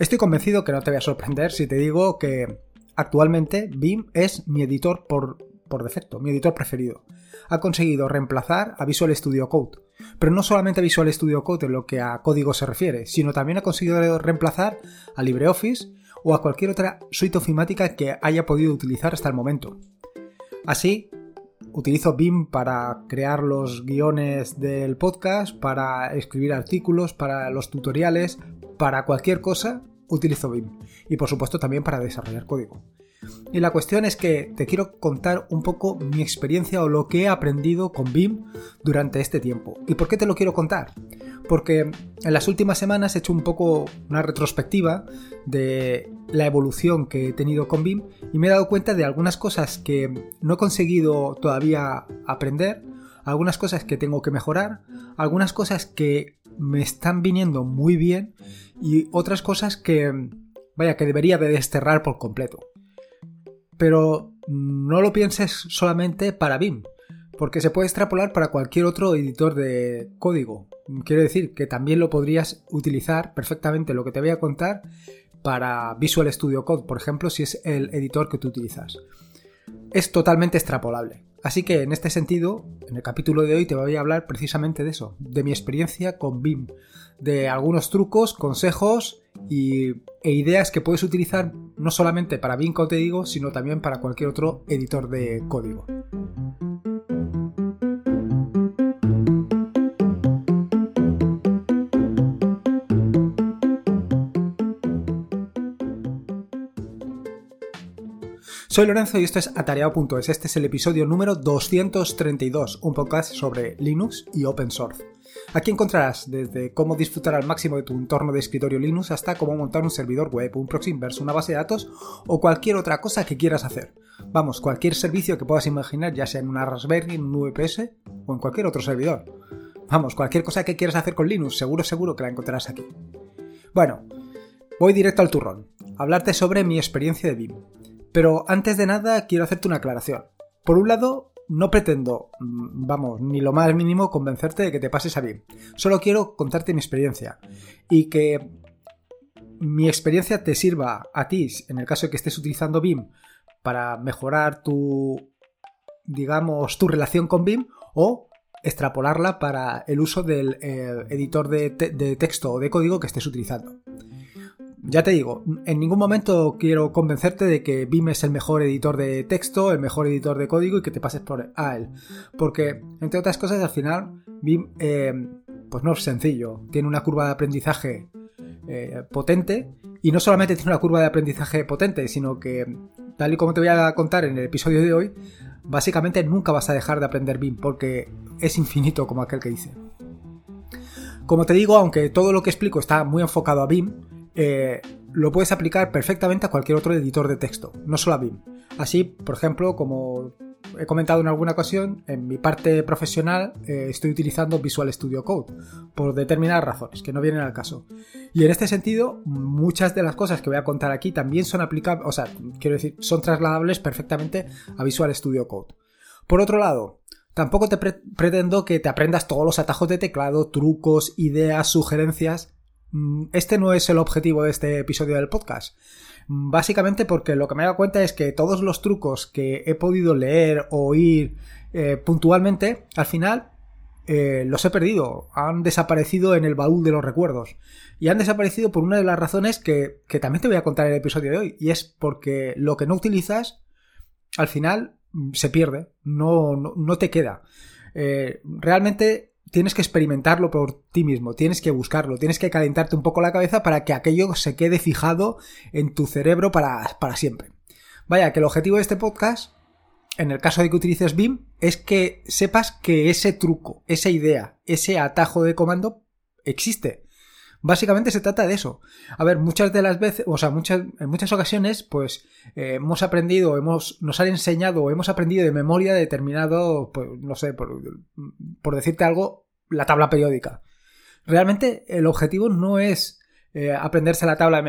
Estoy convencido que no te voy a sorprender si te digo que actualmente BIM es mi editor por, por defecto, mi editor preferido. Ha conseguido reemplazar a Visual Studio Code. Pero no solamente a Visual Studio Code en lo que a código se refiere, sino también ha conseguido reemplazar a LibreOffice o a cualquier otra suite ofimática que haya podido utilizar hasta el momento. Así, utilizo BIM para crear los guiones del podcast, para escribir artículos, para los tutoriales, para cualquier cosa utilizo BIM y por supuesto también para desarrollar código. Y la cuestión es que te quiero contar un poco mi experiencia o lo que he aprendido con BIM durante este tiempo. ¿Y por qué te lo quiero contar? Porque en las últimas semanas he hecho un poco una retrospectiva de la evolución que he tenido con BIM y me he dado cuenta de algunas cosas que no he conseguido todavía aprender, algunas cosas que tengo que mejorar, algunas cosas que me están viniendo muy bien y otras cosas que, vaya, que debería de desterrar por completo. Pero no lo pienses solamente para BIM, porque se puede extrapolar para cualquier otro editor de código. Quiero decir que también lo podrías utilizar perfectamente lo que te voy a contar para Visual Studio Code, por ejemplo, si es el editor que tú utilizas. Es totalmente extrapolable. Así que en este sentido, en el capítulo de hoy te voy a hablar precisamente de eso, de mi experiencia con BIM, de algunos trucos, consejos y, e ideas que puedes utilizar no solamente para BIM, como te digo, sino también para cualquier otro editor de código. Soy Lorenzo y esto es Atareado.es. Este es el episodio número 232, un podcast sobre Linux y Open Source. Aquí encontrarás desde cómo disfrutar al máximo de tu entorno de escritorio Linux hasta cómo montar un servidor web, un proxy inverso, una base de datos o cualquier otra cosa que quieras hacer. Vamos, cualquier servicio que puedas imaginar, ya sea en una Raspberry, en un VPS o en cualquier otro servidor. Vamos, cualquier cosa que quieras hacer con Linux, seguro, seguro que la encontrarás aquí. Bueno, voy directo al turrón. Hablarte sobre mi experiencia de BIM. Pero antes de nada quiero hacerte una aclaración. Por un lado, no pretendo, mm, vamos, ni lo más mínimo convencerte de que te pases a BIM. Solo quiero contarte mi experiencia y que mi experiencia te sirva a ti, en el caso de que estés utilizando BIM, para mejorar tu, digamos, tu relación con BIM o extrapolarla para el uso del eh, editor de, de texto o de código que estés utilizando. Ya te digo, en ningún momento quiero convencerte de que BIM es el mejor editor de texto, el mejor editor de código y que te pases por a él. Porque, entre otras cosas, al final, BIM eh, pues no es sencillo. Tiene una curva de aprendizaje eh, potente y no solamente tiene una curva de aprendizaje potente, sino que, tal y como te voy a contar en el episodio de hoy, básicamente nunca vas a dejar de aprender BIM porque es infinito como aquel que dice. Como te digo, aunque todo lo que explico está muy enfocado a BIM, eh, lo puedes aplicar perfectamente a cualquier otro editor de texto, no solo a BIM. Así, por ejemplo, como he comentado en alguna ocasión, en mi parte profesional eh, estoy utilizando Visual Studio Code por determinadas razones que no vienen al caso. Y en este sentido, muchas de las cosas que voy a contar aquí también son aplicables, o sea, quiero decir, son trasladables perfectamente a Visual Studio Code. Por otro lado, tampoco te pretendo que te aprendas todos los atajos de teclado, trucos, ideas, sugerencias este no es el objetivo de este episodio del podcast. Mm, básicamente porque lo que me he dado cuenta es que todos los trucos que he podido leer o oír eh, puntualmente, al final eh, los he perdido, han desaparecido en el baúl de los recuerdos. Y han desaparecido por una de las razones que, también te voy a contar en el episodio de hoy, y es porque lo que no utilizas, al final mm, se pierde, no, no, te queda. Eh, realmente tienes que experimentarlo por ti mismo, tienes que buscarlo, tienes que calentarte un poco la cabeza para que aquello se quede fijado en tu cerebro para, para siempre. Vaya, que el objetivo de este podcast, en el caso de que utilices BIM, es que sepas que ese truco, esa idea, ese atajo de comando existe. Básicamente se trata de eso. A ver, muchas de las veces, o sea, muchas, en muchas ocasiones, pues eh, hemos aprendido, hemos, nos han enseñado o hemos aprendido de memoria determinado, pues, no sé, por, decirte algo, la tabla periódica. Realmente el objetivo no es eh, aprenderse la tabla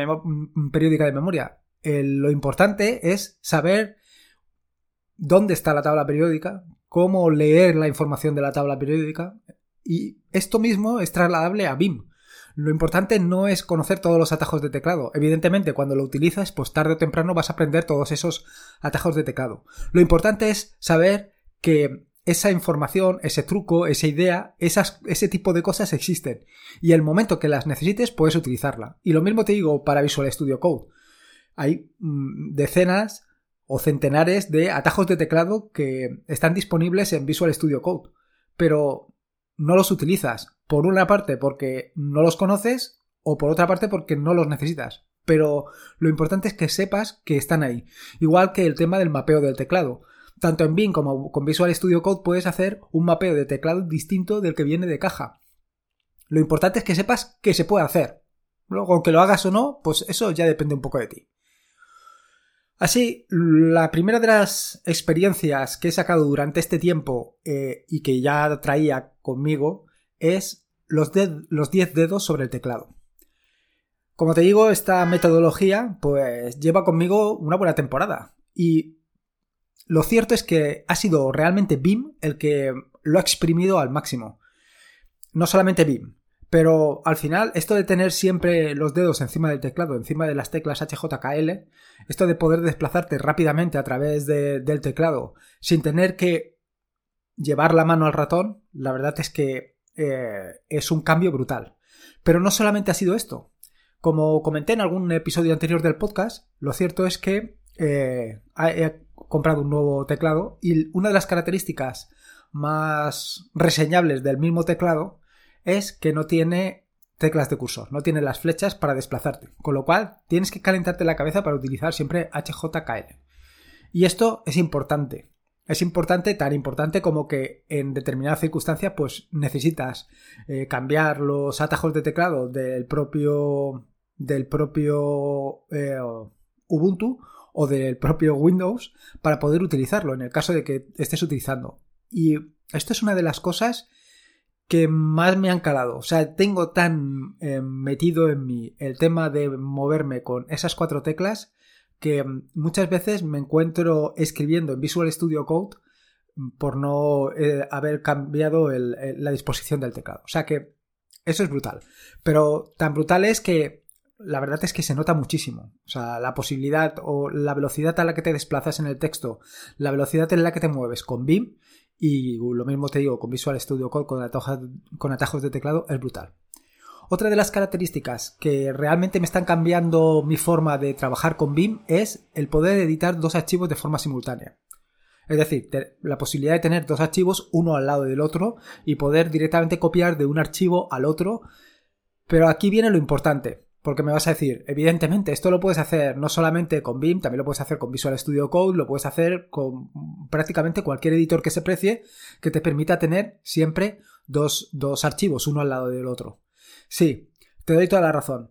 periódica de memoria. lo importante es saber dónde está la tabla periódica, cómo leer la información de la tabla periódica y esto mismo es trasladable a BIM. Lo importante no es conocer todos los atajos de teclado. Evidentemente, cuando lo utilizas, pues tarde o temprano vas a aprender todos esos atajos de teclado. Lo importante es saber que esa información, ese truco, esa idea, ese tipo de cosas existen. Y el momento que las necesites, puedes utilizarla. Y lo mismo te digo para Visual Studio Code. Hay mm, decenas o centenares de atajos de teclado que están disponibles en Visual Studio Code. Pero no los utilizas. Por una parte porque no los conoces o por otra parte porque no los necesitas. Pero lo importante es que sepas que están ahí. Igual que el tema del mapeo del teclado. Tanto en Bing como con Visual Studio Code puedes hacer un mapeo de teclado distinto del que viene de caja. Lo importante es que sepas que se puede hacer. Luego, que lo hagas o no, pues eso ya depende un poco de ti. Así, la primera de las experiencias que he sacado durante este tiempo eh, y que ya traía conmigo es los 10 dedos sobre el teclado. Como te digo, esta metodología pues lleva conmigo una buena temporada y lo cierto es que ha sido realmente BIM el que lo ha exprimido al máximo. No solamente BIM, pero al final, esto de tener siempre los dedos encima del teclado, encima de las teclas HJKL, esto de poder desplazarte rápidamente a través del teclado sin tener que llevar la mano al ratón, la verdad es que eh, es un cambio brutal. Pero no solamente ha sido esto. Como comenté en algún episodio anterior del podcast, lo cierto es que eh, he comprado un nuevo teclado y una de las características más reseñables del mismo teclado es que no tiene teclas de cursor, no tiene las flechas para desplazarte, con lo cual tienes que calentarte la cabeza para utilizar siempre HJKL. Y esto es importante. Es importante, tan importante como que en determinadas circunstancias pues necesitas eh, cambiar los atajos de teclado del propio del propio eh, Ubuntu o del propio Windows para poder utilizarlo en el caso de que estés utilizando. Y esto es una de las cosas que más me han calado. O sea, tengo tan eh, metido en mí el tema de moverme con esas cuatro teclas que muchas veces me encuentro escribiendo en Visual Studio Code por no eh, haber cambiado la disposición del teclado. O sea que eso es brutal. Pero tan brutal es que la verdad es que se nota muchísimo. O sea, la posibilidad o la velocidad a la que te desplazas en el texto, la velocidad en la que te mueves con BIM y lo mismo te digo, con Visual Studio Code, con atajos, de teclado, es brutal. Otra de las características que realmente me están cambiando mi forma de trabajar con BIM es el poder editar dos archivos de forma simultánea. Es decir, la posibilidad de tener dos archivos uno al lado del otro y poder directamente copiar de un archivo al otro. Pero aquí viene lo importante. Porque me vas a decir, evidentemente, esto lo puedes hacer no solamente con BIM, también lo puedes hacer con Visual Studio Code, lo puedes hacer con prácticamente cualquier editor que se precie que te permita tener siempre dos, archivos, uno al lado del otro. Sí, te doy toda la razón.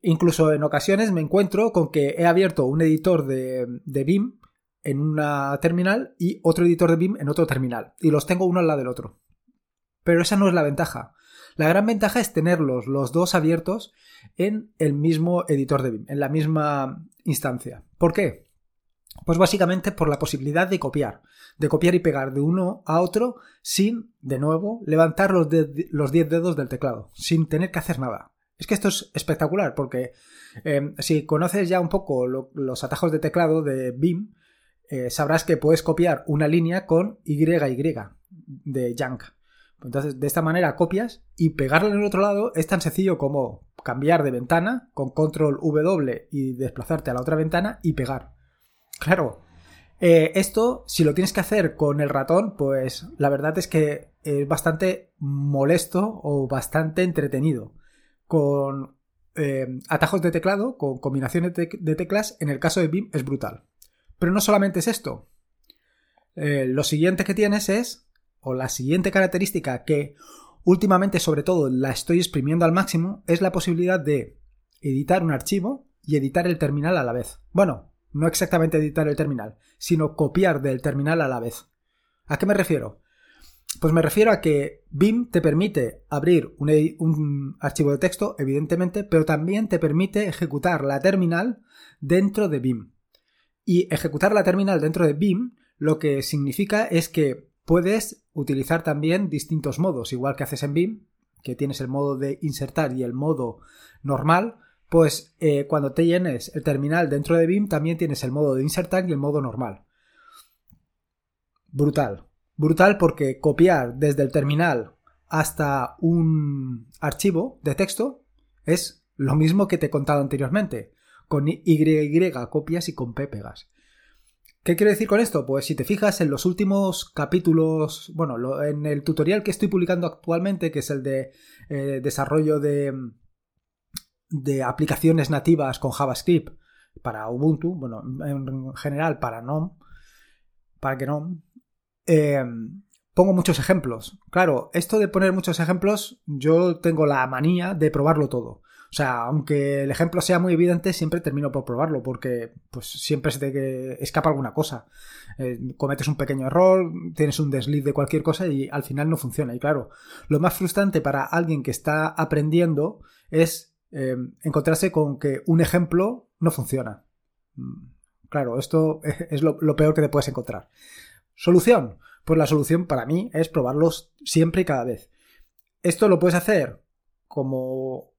Incluso en ocasiones me encuentro con que he abierto un editor de, de BIM en una terminal y otro editor de BIM en otro terminal. Y los tengo uno al lado del otro. Pero esa no es la ventaja. La gran ventaja es tenerlos los dos abiertos en el mismo editor de BIM, en la misma instancia. ¿Por qué? Pues básicamente por la posibilidad de copiar, de copiar y pegar de uno a otro sin, de nuevo, levantar los 10 dedos del teclado, sin tener que hacer nada. Es que esto es espectacular porque eh, si conoces ya un poco los atajos de teclado de BIM, eh, sabrás que puedes copiar una línea con YY de Yank. Entonces, de esta manera copias y pegarlo en el otro lado es tan sencillo como cambiar de ventana con control W y desplazarte a la otra ventana y pegar. Claro, eh, esto, si lo tienes que hacer con el ratón, pues la verdad es que es bastante molesto o bastante entretenido. Con eh, atajos de teclado, con combinaciones de, teclas, en el caso de BIM es brutal. Pero no solamente es esto. Eh, lo siguiente que tienes es o la siguiente característica que últimamente sobre todo la estoy exprimiendo al máximo es la posibilidad de editar un archivo y editar el terminal a la vez. Bueno, no exactamente editar el terminal, sino copiar del terminal a la vez. ¿A qué me refiero? Pues me refiero a que BIM te permite abrir un, archivo de texto, evidentemente, pero también te permite ejecutar la terminal dentro de BIM. Y ejecutar la terminal dentro de BIM lo que significa es que puedes utilizar también distintos modos, igual que haces en BIM, que tienes el modo de insertar y el modo normal, pues eh, cuando te llenes el terminal dentro de BIM también tienes el modo de insertar y el modo normal. Brutal. Brutal porque copiar desde el terminal hasta un archivo de texto es lo mismo que te he contado anteriormente. Con Y copias y con P pegas. ¿Qué quiero decir con esto? Pues si te fijas en los últimos capítulos, bueno, en el tutorial que estoy publicando actualmente, que es el de eh, desarrollo de, de aplicaciones nativas con JavaScript para Ubuntu, bueno, en general para GNOME, para GNOME, eh, pongo muchos ejemplos. Claro, esto de poner muchos ejemplos, yo tengo la manía de probarlo todo. O sea, aunque el ejemplo sea muy evidente, siempre termino por probarlo, porque pues siempre se te escapa alguna cosa. Eh, cometes un pequeño error, tienes un desliz de cualquier cosa y al final no funciona. Y claro, lo más frustrante para alguien que está aprendiendo es Em, encontrarse con que un ejemplo no funciona. Mm, claro, esto es lo, peor que te puedes encontrar. Solución. Pues la solución para mí es probarlos siempre y cada vez. Esto lo puedes hacer como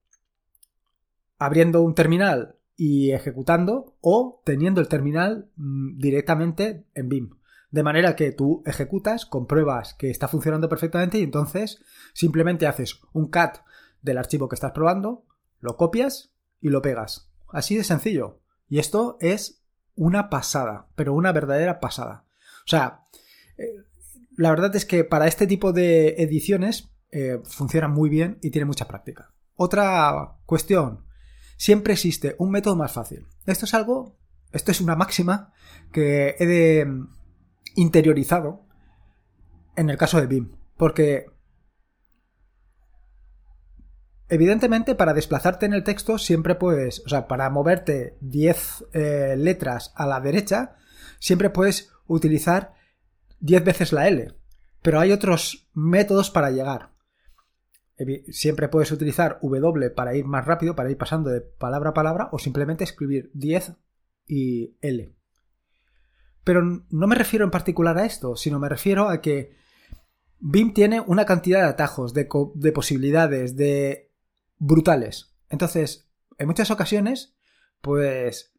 abriendo un terminal y ejecutando o teniendo el terminal mm, directamente en BIM. De manera que tú ejecutas, compruebas que está funcionando perfectamente y entonces simplemente haces un cat del archivo que estás probando, lo copias y lo pegas. Así de sencillo. Y esto es una pasada, pero una verdadera pasada. O sea, eh, la verdad es que para este tipo de ediciones eh, funciona muy bien y tiene mucha práctica. Otra cuestión, siempre existe un método más fácil. Esto es algo, esto es una máxima que he de mm, interiorizado en el caso de BIM, porque Evidentemente, para desplazarte en el texto siempre puedes, o sea, para moverte 10 eh, letras a la derecha, siempre puedes utilizar 10 veces la L. Pero hay otros métodos para llegar. Siempre puedes utilizar W para ir más rápido, para ir pasando de palabra a palabra, o simplemente escribir 10 y L. Pero no me refiero en particular a esto, sino me refiero a que BIM tiene una cantidad de atajos, de, de posibilidades, de brutales. Entonces, en muchas ocasiones, pues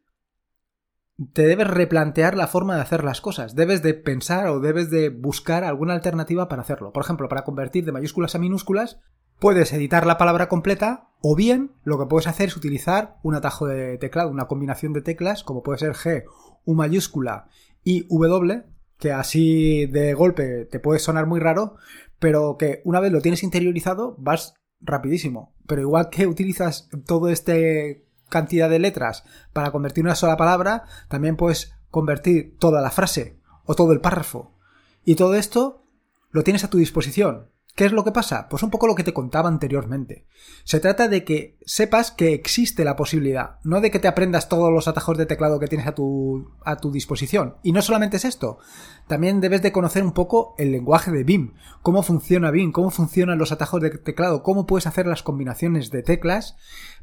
te debes replantear la forma de hacer las cosas. Debes de pensar o debes de buscar alguna alternativa para hacerlo. Por ejemplo, para convertir de mayúsculas a minúsculas, puedes editar la palabra completa o bien lo que puedes hacer es utilizar un atajo de teclado, una combinación de teclas como puede ser G, U mayúscula y W, que así de golpe te puede sonar muy raro, pero que una vez lo tienes interiorizado vas rapidísimo. Pero igual que utilizas toda esta cantidad de letras para convertir una sola palabra, también puedes convertir toda la frase o todo el párrafo. Y todo esto lo tienes a tu disposición. ¿Qué es lo que pasa? Pues un poco lo que te contaba anteriormente. Se trata de que sepas que existe la posibilidad, no de que te aprendas todos los atajos de teclado que tienes a tu, a tu disposición. Y no solamente es esto, también debes de conocer un poco el lenguaje de BIM, cómo funciona BIM, cómo funcionan los atajos de teclado, cómo puedes hacer las combinaciones de teclas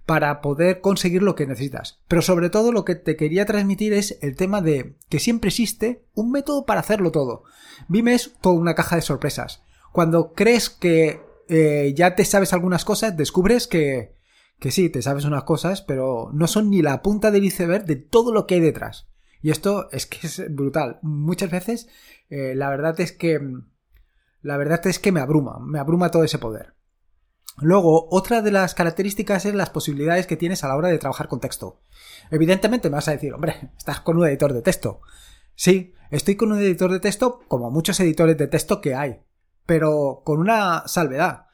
para poder conseguir lo que necesitas. Pero sobre todo lo que te quería transmitir es el tema de que siempre existe un método para hacerlo todo. BIM es toda una caja de sorpresas cuando crees que eh, ya te sabes algunas cosas, descubres que, que sí, te sabes unas cosas, pero no son ni la punta del iceberg de todo lo que hay detrás. Y esto es que es brutal. Muchas veces eh, la verdad es que la verdad es que me abruma, me abruma todo ese poder. Luego, otra de las características es las posibilidades que tienes a la hora de trabajar con texto. Evidentemente me vas a decir, hombre, estás con un editor de texto. Sí, estoy con un editor de texto como muchos editores de texto que hay pero con una salvedad.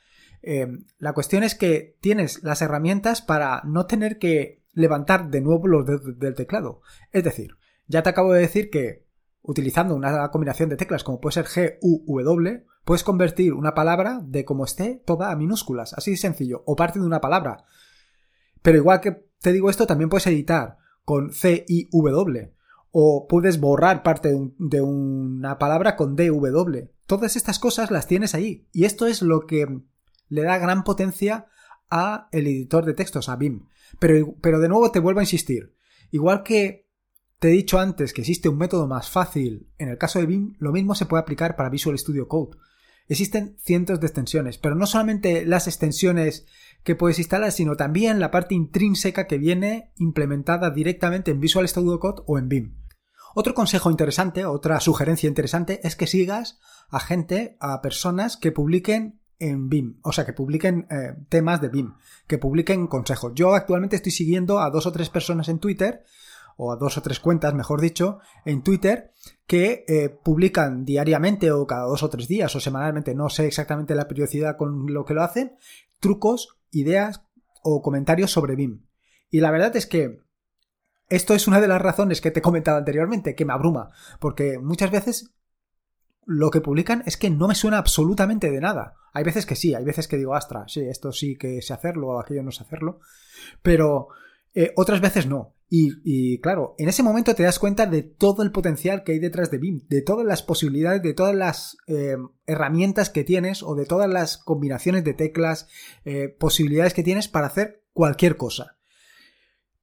Eh, la cuestión es que tienes las herramientas para no tener que levantar de nuevo los dedos del teclado. Es decir, ya te acabo de decir que utilizando una combinación de teclas como puede ser G, U, W, puedes convertir una palabra de como esté toda a minúsculas, así de sencillo, o parte de una palabra. Pero igual que te digo esto, también puedes editar con C, I, W, o puedes borrar parte de, una palabra con DW. Todas estas cosas las tienes ahí y esto es lo que le da gran potencia a el editor de textos, a BIM. Pero, pero de nuevo te vuelvo a insistir. Igual que te he dicho antes que existe un método más fácil en el caso de BIM, lo mismo se puede aplicar para Visual Studio Code. Existen cientos de extensiones, pero no solamente las extensiones que puedes instalar, sino también la parte intrínseca que viene implementada directamente en Visual Studio Code o en BIM. Otro consejo interesante, otra sugerencia interesante es que sigas a gente, a personas que publiquen en BIM, o sea, que publiquen eh, temas de BIM, que publiquen consejos. Yo actualmente estoy siguiendo a dos o tres personas en Twitter, o a dos o tres cuentas, mejor dicho, en Twitter, que eh, publican diariamente o cada dos o tres días o semanalmente, no sé exactamente la periodicidad con lo que lo hacen, trucos, ideas o comentarios sobre BIM. Y la verdad es que esto es una de las razones que te he comentado anteriormente, que me abruma, porque muchas veces lo que publican es que no me suena absolutamente de nada. Hay veces que sí, hay veces que digo, astra, sí, esto sí que sé hacerlo, o aquello no sé hacerlo, pero eh, otras veces no. Y, claro, en ese momento te das cuenta de todo el potencial que hay detrás de BIM, de todas las posibilidades, de todas las eh, herramientas que tienes o de todas las combinaciones de teclas, eh, posibilidades que tienes para hacer cualquier cosa.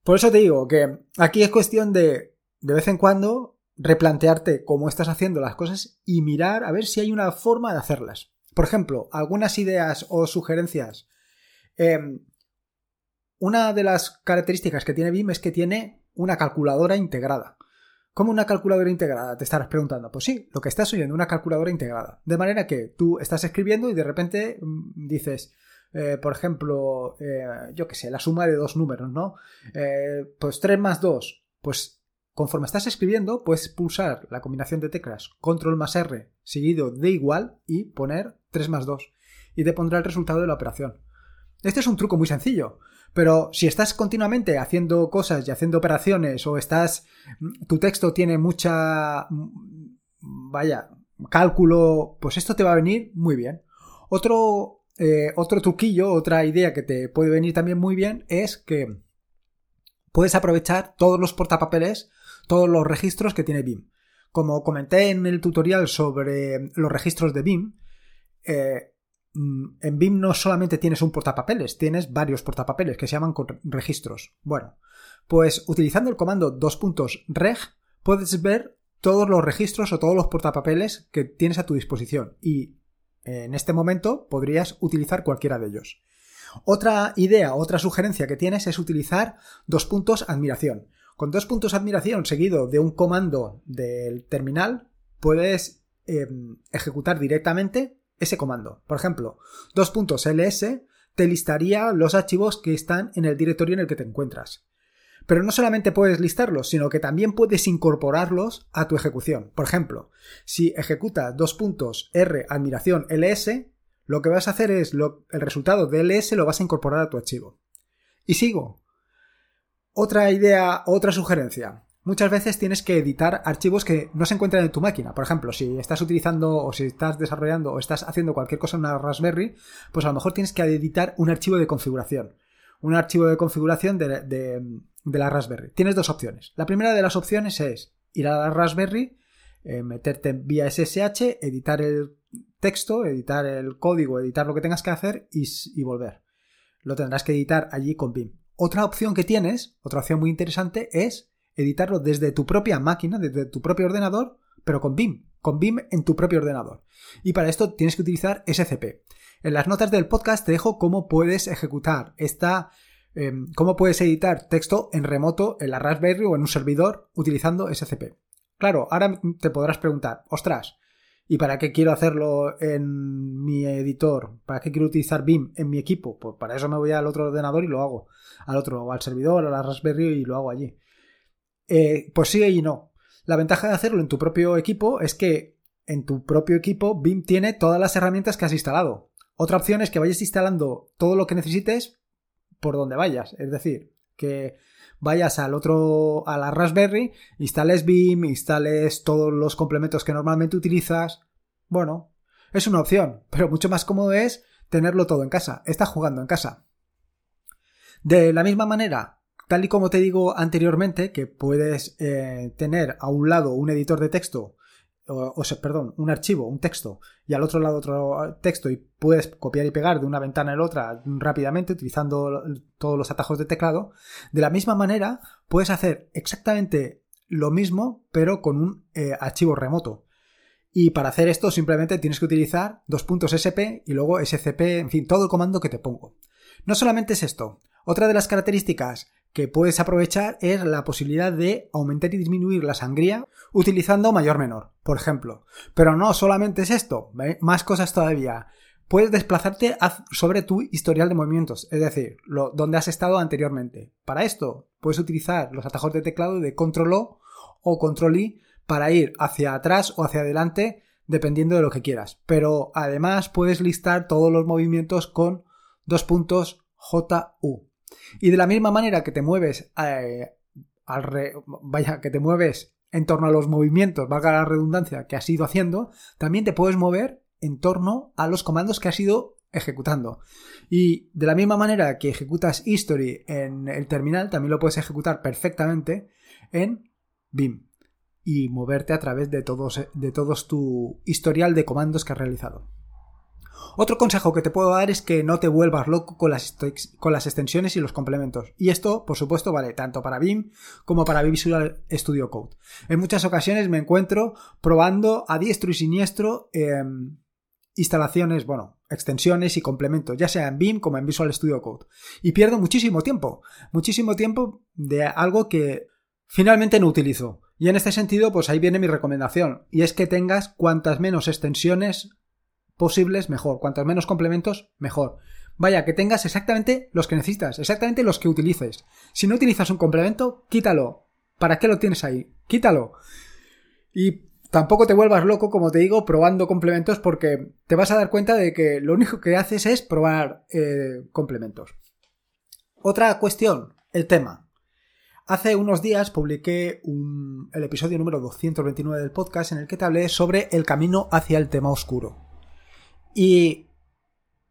Por eso te digo que aquí es cuestión de, de vez en cuando, replantearte cómo estás haciendo las cosas y mirar a ver si hay una forma de hacerlas. Por ejemplo, algunas ideas o sugerencias. Em, una de las características que tiene BIM es que tiene una calculadora integrada. ¿Cómo una calculadora integrada? Te estarás preguntando. Pues sí, lo que estás oyendo, una calculadora integrada. De manera que tú estás escribiendo y de repente mm, dices, eh, por ejemplo, eh, yo qué sé, la suma de dos números, ¿no? Eh, pues 3 más 2. Pues conforme estás escribiendo, puedes pulsar la combinación de teclas Control más R seguido de igual y poner 3 más 2. Y te pondrá el resultado de la operación. Este es un truco muy sencillo. Pero si estás continuamente haciendo cosas y haciendo operaciones o estás, tu texto tiene mucha, vaya, cálculo, pues esto te va a venir muy bien. Otro, eh, otro truquillo, otra idea que te puede venir también muy bien es que puedes aprovechar todos los portapapeles, todos los registros que tiene BIM. Como comenté en el tutorial sobre los registros de BIM, eh, Mm, en BIM no solamente tienes un portapapeles, tienes varios portapapeles que se llaman registros. Bueno, pues utilizando el comando reg puedes ver todos los registros o todos los portapapeles que tienes a tu disposición y en este momento podrías utilizar cualquiera de ellos. Otra idea, otra sugerencia que tienes es utilizar dos puntos admiración. Con dos puntos admiración seguido de un comando del terminal puedes em, ejecutar directamente ese comando. Por ejemplo, ls te listaría los archivos que están en el directorio en el que te encuentras. Pero no solamente puedes listarlos, sino que también puedes incorporarlos a tu ejecución. Por ejemplo, si ejecutas dos puntos R admiración ls, lo que vas a hacer es el resultado de ls lo vas a incorporar a tu archivo. Y sigo. Otra idea, otra sugerencia muchas veces tienes que editar archivos que no se encuentran en tu máquina. Por ejemplo, si estás utilizando o si estás desarrollando o estás haciendo cualquier cosa en una Raspberry, pues a lo mejor tienes que editar un archivo de configuración. Un archivo de configuración de, la Raspberry. Tienes dos opciones. La primera de las opciones es ir a la Raspberry, eh, meterte vía SSH, editar el texto, editar el código, editar lo que tengas que hacer y, y volver. Lo tendrás que editar allí con BIM. Otra opción que tienes, otra opción muy interesante, es editarlo desde tu propia máquina, desde tu propio ordenador, pero con BIM, con BIM en tu propio ordenador. Y para esto tienes que utilizar SCP. En las notas del podcast te dejo cómo puedes ejecutar esta, em, cómo puedes editar texto en remoto en la Raspberry o en un servidor utilizando SCP. Claro, ahora te podrás preguntar, ostras, ¿y para qué quiero hacerlo en mi editor? ¿Para qué quiero utilizar BIM en mi equipo? Pues para eso me voy al otro ordenador y lo hago. Al otro, al servidor, a la Raspberry y lo hago allí. Eh, pues sí y no. La ventaja de hacerlo en tu propio equipo es que en tu propio equipo BIM tiene todas las herramientas que has instalado. Otra opción es que vayas instalando todo lo que necesites por donde vayas. Es decir, que vayas al otro, a la Raspberry, instales BIM, instales todos los complementos que normalmente utilizas. Bueno, es una opción, pero mucho más cómodo es tenerlo todo en casa. Estás jugando en casa. De la misma manera, Tal y como te digo anteriormente, que puedes eh, tener a un lado un editor de texto, o, sea, perdón, un archivo, un texto, y al otro lado otro texto, y puedes copiar y pegar de una ventana a la otra rápidamente utilizando todos los atajos de teclado, de la misma manera puedes hacer exactamente lo mismo, pero con un eh, archivo remoto. Y para hacer esto simplemente tienes que utilizar dos puntos SP y luego SCP, en fin, todo el comando que te pongo. No solamente es esto. Otra de las características que puedes aprovechar es la posibilidad de aumentar y disminuir la sangría utilizando mayor menor, por ejemplo. Pero no solamente es esto, más cosas todavía. Puedes desplazarte sobre tu historial de movimientos, es decir, lo, donde has estado anteriormente. Para esto, puedes utilizar los atajos de teclado de Control O o Control I para ir hacia atrás o hacia adelante, dependiendo de lo que quieras. Pero además puedes listar todos los movimientos con dos puntos JU. Y de la misma manera que te mueves eh, vaya, que te mueves en torno a los movimientos, valga la redundancia, que has ido haciendo, también te puedes mover en torno a los comandos que has ido ejecutando. Y de la misma manera que ejecutas history en el terminal, también lo puedes ejecutar perfectamente en BIM y moverte a través de todos, de todos tu historial de comandos que has realizado. Otro consejo que te puedo dar es que no te vuelvas loco con las, con las extensiones y los complementos. Y esto, por supuesto, vale tanto para BIM como para Visual Studio Code. En muchas ocasiones me encuentro probando a diestro y siniestro em, instalaciones, bueno, extensiones y complementos, ya sea en BIM como en Visual Studio Code. Y pierdo muchísimo tiempo, muchísimo tiempo de algo que finalmente no utilizo. Y en este sentido, pues ahí viene mi recomendación, y es que tengas cuantas menos extensiones posibles, mejor. Cuantos menos complementos, mejor. Vaya, que tengas exactamente los que necesitas, exactamente los que utilices. Si no utilizas un complemento, quítalo. ¿Para qué lo tienes ahí? Quítalo. Y tampoco te vuelvas loco, como te digo, probando complementos porque te vas a dar cuenta de que lo único que haces es probar eh, complementos. Otra cuestión, el tema. Hace unos días publiqué el episodio número 229 del podcast en el que te hablé sobre el camino hacia el tema oscuro. Y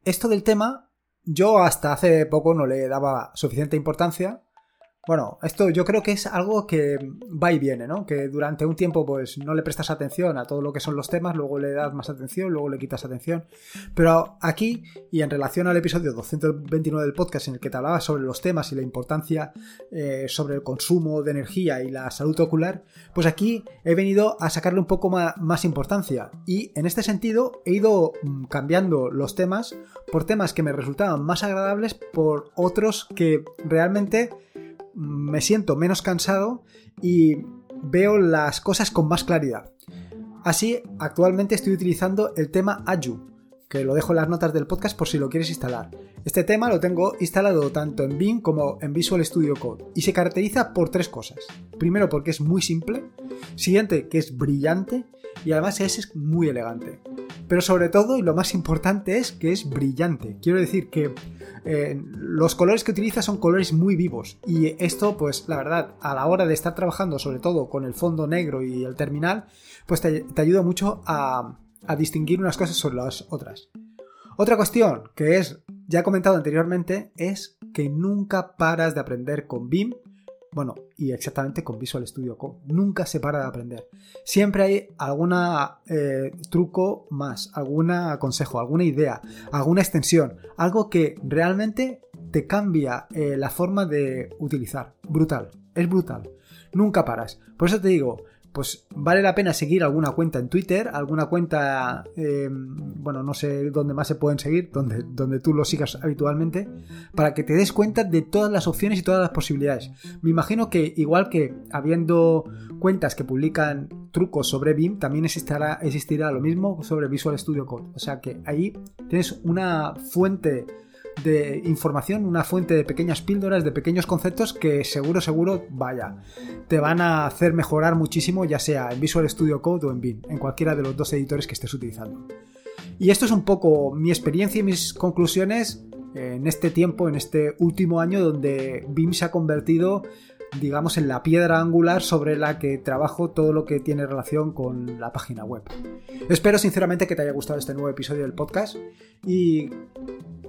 esto del tema, yo hasta hace poco no le daba suficiente importancia bueno, esto yo creo que es algo que va y viene, ¿no? Que durante un tiempo pues no le prestas atención a todo lo que son los temas, luego le das más atención, luego le quitas atención. Pero aquí, y en relación al episodio 229 del podcast en el que te hablaba sobre los temas y la importancia eh, sobre el consumo de energía y la salud ocular, pues aquí he venido a sacarle un poco más, importancia. Y en este sentido he ido mm, cambiando los temas por temas que me resultaban más agradables por otros que realmente me siento menos cansado y veo las cosas con más claridad. Así, actualmente estoy utilizando el tema Ayu, que lo dejo en las notas del podcast por si lo quieres instalar. Este tema lo tengo instalado tanto en BIM como en Visual Studio Code y se caracteriza por tres cosas. Primero porque es muy simple, siguiente que es brillante y además es muy elegante. Pero sobre todo, y lo más importante es que es brillante. Quiero decir que eh, los colores que utiliza son colores muy vivos. Y esto, pues la verdad, a la hora de estar trabajando, sobre todo con el fondo negro y el terminal, pues te, ayuda mucho a, a distinguir unas cosas sobre las otras. Otra cuestión que es, ya he comentado anteriormente, es que nunca paras de aprender con BIM bueno, y exactamente con Visual Studio Code. Nunca se para de aprender. Siempre hay algún eh, truco más, algún consejo, alguna idea, alguna extensión, algo que realmente te cambia eh, la forma de utilizar. Brutal, es brutal. Nunca paras. Por eso te digo, pues vale la pena seguir alguna cuenta en Twitter, alguna cuenta, em, bueno, no sé dónde más se pueden seguir, donde, donde tú lo sigas habitualmente, para que te des cuenta de todas las opciones y todas las posibilidades. Me imagino que igual que habiendo cuentas que publican trucos sobre BIM, también existirá, existirá lo mismo sobre Visual Studio Code. O sea que ahí tienes una fuente de información, una fuente de pequeñas píldoras, de pequeños conceptos que seguro, seguro, vaya, te van a hacer mejorar muchísimo, ya sea en Visual Studio Code o en BIM, en cualquiera de los dos editores que estés utilizando. Y esto es un poco mi experiencia y mis conclusiones en este tiempo, en este último año donde BIM se ha convertido digamos, en la piedra angular sobre la que trabajo todo lo que tiene relación con la página web. Espero sinceramente que te haya gustado este nuevo episodio del podcast y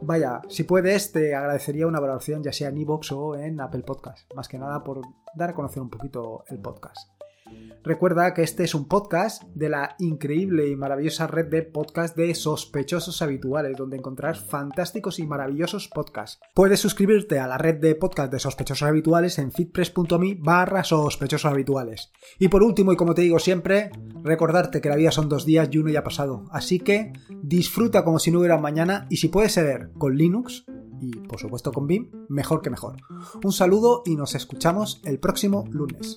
vaya, si puedes te agradecería una valoración ya sea en iVoox o en Apple Podcast, más que nada por dar a conocer un poquito el podcast. Recuerda que este es un podcast de la increíble y maravillosa red de podcast de sospechosos habituales, donde encontrarás fantásticos y maravillosos podcasts. Puedes suscribirte a la red de podcast de sospechosos habituales en fitpress.me barra sospechosos habituales. Y por último, y como te digo siempre, recordarte que la vida son dos días y uno ya ha pasado. Así que disfruta como si no hubiera mañana y si puedes ser con Linux, y por supuesto con BIM, mejor que mejor. Un saludo y nos escuchamos el próximo lunes.